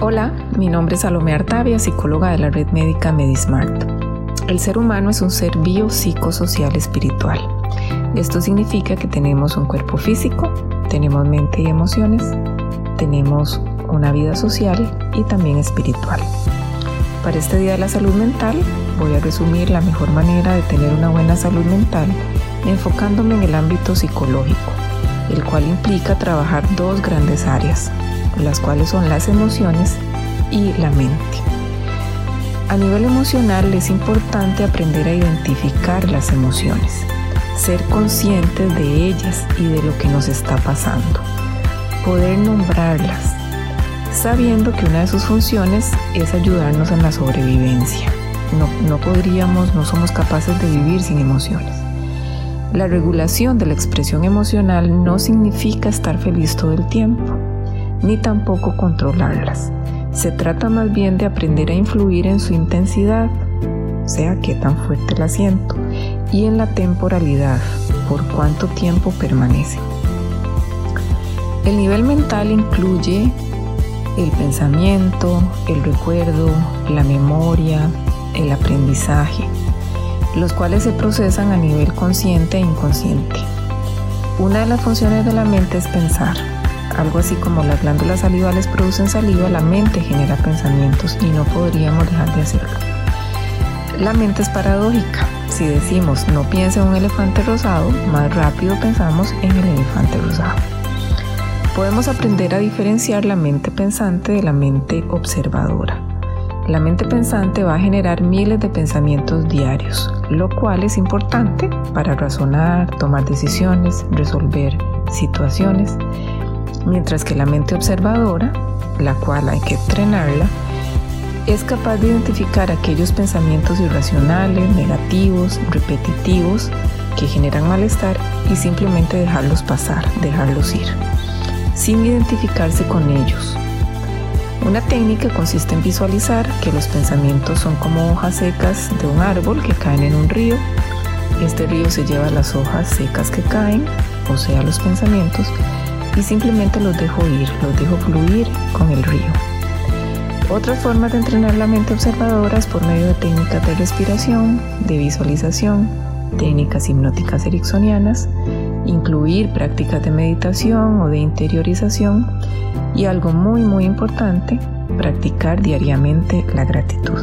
Hola, mi nombre es Salomé Artavia, psicóloga de la red médica Medismart. El ser humano es un ser biopsicosocial espiritual. Esto significa que tenemos un cuerpo físico, tenemos mente y emociones, tenemos una vida social y también espiritual. Para este Día de la Salud Mental voy a resumir la mejor manera de tener una buena salud mental enfocándome en el ámbito psicológico, el cual implica trabajar dos grandes áreas, las cuales son las emociones y la mente. A nivel emocional es importante aprender a identificar las emociones, ser conscientes de ellas y de lo que nos está pasando, poder nombrarlas, sabiendo que una de sus funciones es ayudarnos en la sobrevivencia. No, no podríamos, no somos capaces de vivir sin emociones. La regulación de la expresión emocional no significa estar feliz todo el tiempo ni tampoco controlarlas. Se trata más bien de aprender a influir en su intensidad, o sea, qué tan fuerte la siento, y en la temporalidad, por cuánto tiempo permanece. El nivel mental incluye el pensamiento, el recuerdo, la memoria, el aprendizaje, los cuales se procesan a nivel consciente e inconsciente. Una de las funciones de la mente es pensar, algo así como las glándulas salivales producen saliva, la mente genera pensamientos y no podríamos dejar de hacerlo. La mente es paradójica. Si decimos no piense en un elefante rosado, más rápido pensamos en el elefante rosado. Podemos aprender a diferenciar la mente pensante de la mente observadora. La mente pensante va a generar miles de pensamientos diarios, lo cual es importante para razonar, tomar decisiones, resolver situaciones mientras que la mente observadora, la cual hay que entrenarla, es capaz de identificar aquellos pensamientos irracionales, negativos, repetitivos, que generan malestar y simplemente dejarlos pasar, dejarlos ir, sin identificarse con ellos. Una técnica consiste en visualizar que los pensamientos son como hojas secas de un árbol que caen en un río. Este río se lleva las hojas secas que caen, o sea, los pensamientos, y simplemente los dejo ir, los dejo fluir con el río. Otras formas de entrenar la mente observadora es por medio de técnicas de respiración, de visualización, técnicas hipnóticas ericksonianas, incluir prácticas de meditación o de interiorización y algo muy muy importante, practicar diariamente la gratitud.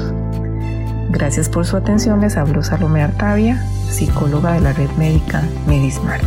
Gracias por su atención, les habló Salomé Artavia, psicóloga de la red médica Medismart.